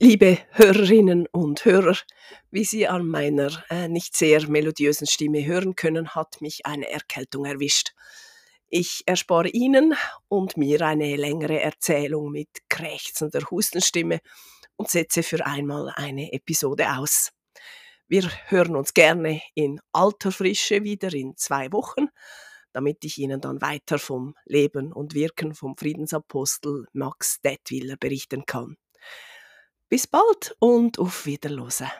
Liebe Hörerinnen und Hörer, wie Sie an meiner äh, nicht sehr melodiösen Stimme hören können, hat mich eine Erkältung erwischt. Ich erspare Ihnen und mir eine längere Erzählung mit krächzender Hustenstimme und setze für einmal eine Episode aus. Wir hören uns gerne in alter Frische wieder in zwei Wochen, damit ich Ihnen dann weiter vom Leben und Wirken vom Friedensapostel Max Detwiller berichten kann. Bis bald und auf Wiederhören.